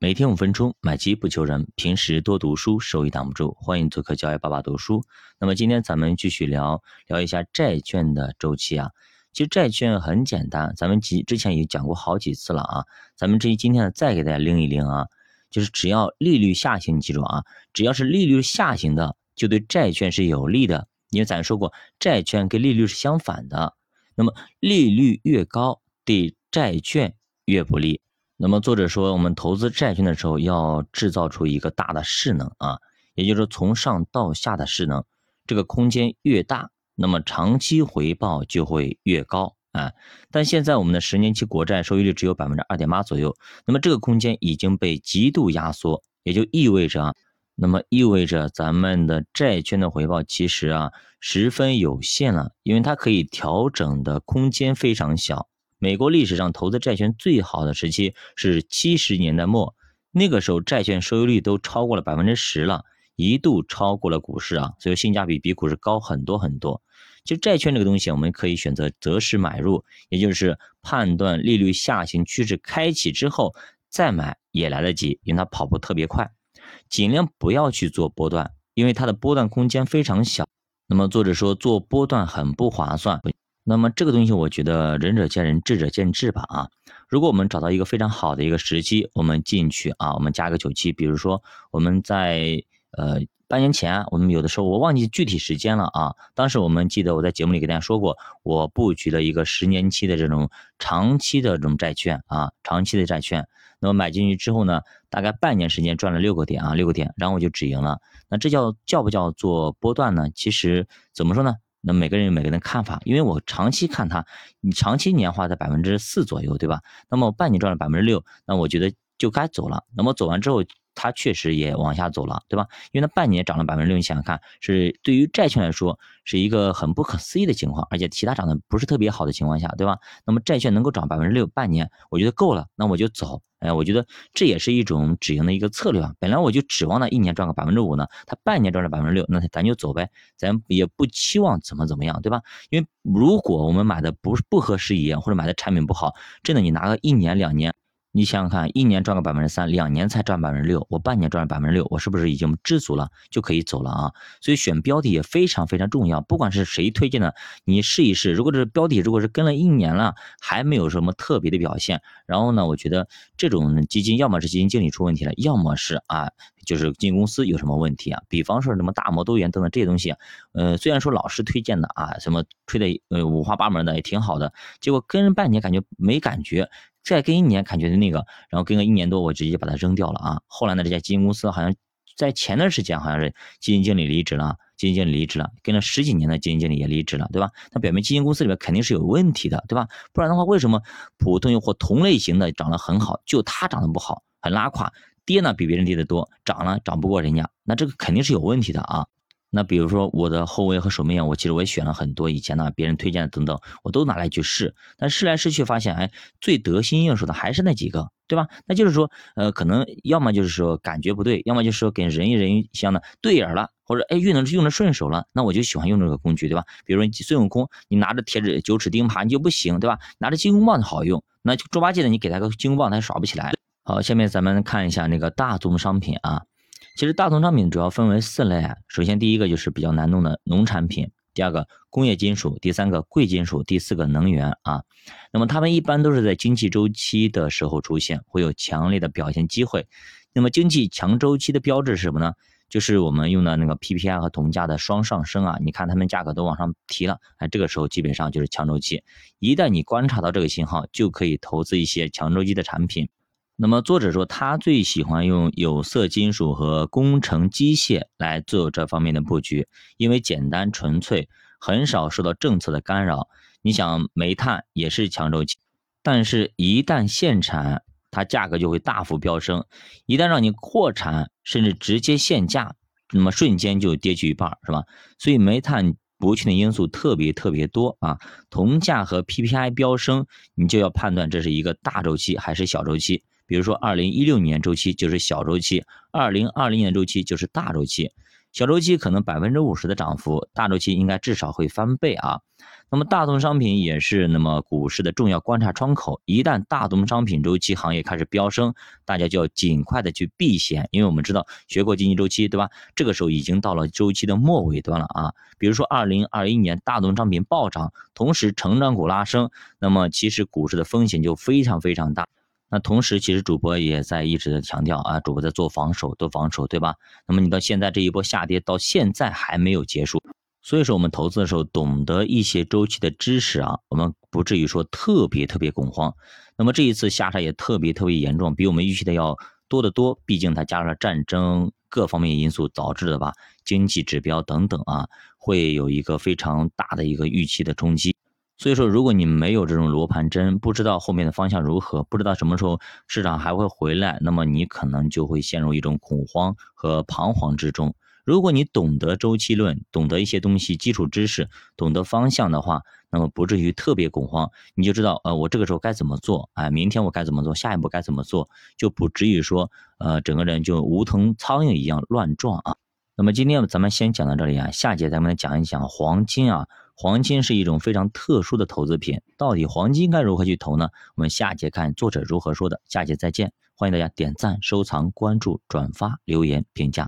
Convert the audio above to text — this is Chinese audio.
每天五分钟，买基不求人。平时多读书，收益挡不住。欢迎做客教育爸爸读书。那么今天咱们继续聊聊一下债券的周期啊。其实债券很简单，咱们几之前已经讲过好几次了啊。咱们这今天呢再给大家拎一拎啊，就是只要利率下行，你记住啊，只要是利率下行的，就对债券是有利的。因为咱说过，债券跟利率是相反的。那么利率越高，对债券越不利。那么作者说，我们投资债券的时候要制造出一个大的势能啊，也就是说从上到下的势能，这个空间越大，那么长期回报就会越高啊。但现在我们的十年期国债收益率只有百分之二点八左右，那么这个空间已经被极度压缩，也就意味着啊，那么意味着咱们的债券的回报其实啊十分有限了，因为它可以调整的空间非常小。美国历史上投资债券最好的时期是七十年代末，那个时候债券收益率都超过了百分之十了，一度超过了股市啊，所以性价比比股市高很多很多。其实债券这个东西，我们可以选择择时买入，也就是判断利率下行趋势开启之后再买也来得及，因为它跑步特别快。尽量不要去做波段，因为它的波段空间非常小。那么作者说做波段很不划算。那么这个东西，我觉得仁者见仁，智者见智吧啊。如果我们找到一个非常好的一个时机，我们进去啊，我们加个九期，比如说我们在呃半年前，我们有的时候我忘记具体时间了啊。当时我们记得我在节目里给大家说过，我布局了一个十年期的这种长期的这种债券啊，长期的债券。那么买进去之后呢，大概半年时间赚了六个点啊，六个点，然后我就止盈了。那这叫叫不叫做波段呢？其实怎么说呢？那每个人有每个人的看法，因为我长期看它，你长期年化在百分之四左右，对吧？那么半年赚了百分之六，那我觉得就该走了。那么走完之后，它确实也往下走了，对吧？因为它半年涨了百分之六，你想想看，是对于债券来说是一个很不可思议的情况，而且其他涨得不是特别好的情况下，对吧？那么债券能够涨百分之六半年，我觉得够了，那我就走。哎，我觉得这也是一种止盈的一个策略啊。本来我就指望它一年赚个百分之五呢，它半年赚了百分之六，那咱就走呗，咱也不期望怎么怎么样，对吧？因为如果我们买的不是不合时宜，或者买的产品不好，真的你拿个一年两年。你想想看，一年赚个百分之三，两年才赚百分之六，我半年赚了百分之六，我是不是已经知足了，就可以走了啊？所以选标的也非常非常重要，不管是谁推荐的，你试一试。如果这标的如果是跟了一年了，还没有什么特别的表现，然后呢，我觉得这种基金要么是基金经理出问题了，要么是啊，就是基金公司有什么问题啊？比方说什么大摩多元等等这些东西，呃，虽然说老师推荐的啊，什么推的呃五花八门的也挺好的，结果跟了半年感觉没感觉。再跟一年感觉的那个，然后跟个一年多，我直接把它扔掉了啊。后来呢，这家基金公司好像在前段时间好像是基金经理离职了，基金经理离职了，跟了十几年的基金经理也离职了，对吧？那表明基金公司里面肯定是有问题的，对吧？不然的话，为什么普通用或同类型的涨得很好，就它涨得不好，很拉垮，跌呢比别人跌得多，涨了涨不过人家，那这个肯定是有问题的啊。那比如说我的后卫和守门员，我其实我也选了很多以前呢别人推荐的等等，我都拿来去试，但试来试去发现，哎，最得心应手的还是那几个，对吧？那就是说，呃，可能要么就是说感觉不对，要么就是说跟人与人相的对眼了，或者哎用的用的顺手了，那我就喜欢用这个工具，对吧？比如说孙悟空，你拿着铁指九齿钉耙你就不行，对吧？拿着金箍棒好用，那猪八戒的你给他个金箍棒他也耍不起来。好，下面咱们看一下那个大宗商品啊。其实大宗商品主要分为四类啊，首先第一个就是比较难弄的农产品，第二个工业金属，第三个贵金属，第四个能源啊。那么它们一般都是在经济周期的时候出现，会有强烈的表现机会。那么经济强周期的标志是什么呢？就是我们用的那个 PPI 和铜价的双上升啊，你看它们价格都往上提了，哎，这个时候基本上就是强周期。一旦你观察到这个信号，就可以投资一些强周期的产品。那么作者说，他最喜欢用有色金属和工程机械来做这方面的布局，因为简单纯粹，很少受到政策的干扰。你想，煤炭也是强周期，但是一旦限产，它价格就会大幅飙升；一旦让你扩产，甚至直接限价，那么瞬间就跌去一半，是吧？所以煤炭不确定因素特别特别多啊。铜价和 PPI 飙升，你就要判断这是一个大周期还是小周期。比如说，二零一六年周期就是小周期，二零二零年周期就是大周期。小周期可能百分之五十的涨幅，大周期应该至少会翻倍啊。那么大宗商品也是那么股市的重要观察窗口，一旦大宗商品周期行业开始飙升，大家就要尽快的去避险，因为我们知道学过经济周期，对吧？这个时候已经到了周期的末尾端了啊。比如说二零二一年大宗商品暴涨，同时成长股拉升，那么其实股市的风险就非常非常大。那同时，其实主播也在一直的强调啊，主播在做防守，做防守，对吧？那么你到现在这一波下跌到现在还没有结束，所以说我们投资的时候懂得一些周期的知识啊，我们不至于说特别特别恐慌。那么这一次下杀也特别特别严重，比我们预期的要多得多，毕竟它加上了战争各方面因素导致的吧，经济指标等等啊，会有一个非常大的一个预期的冲击。所以说，如果你没有这种罗盘针，不知道后面的方向如何，不知道什么时候市场还会回来，那么你可能就会陷入一种恐慌和彷徨之中。如果你懂得周期论，懂得一些东西基础知识，懂得方向的话，那么不至于特别恐慌，你就知道，呃，我这个时候该怎么做，哎，明天我该怎么做，下一步该怎么做，就不至于说，呃，整个人就无头苍蝇一样乱撞啊。那么今天咱们先讲到这里啊，下节咱们来讲一讲黄金啊。黄金是一种非常特殊的投资品，到底黄金该如何去投呢？我们下节看作者如何说的。下节再见，欢迎大家点赞、收藏、关注、转发、留言、评价。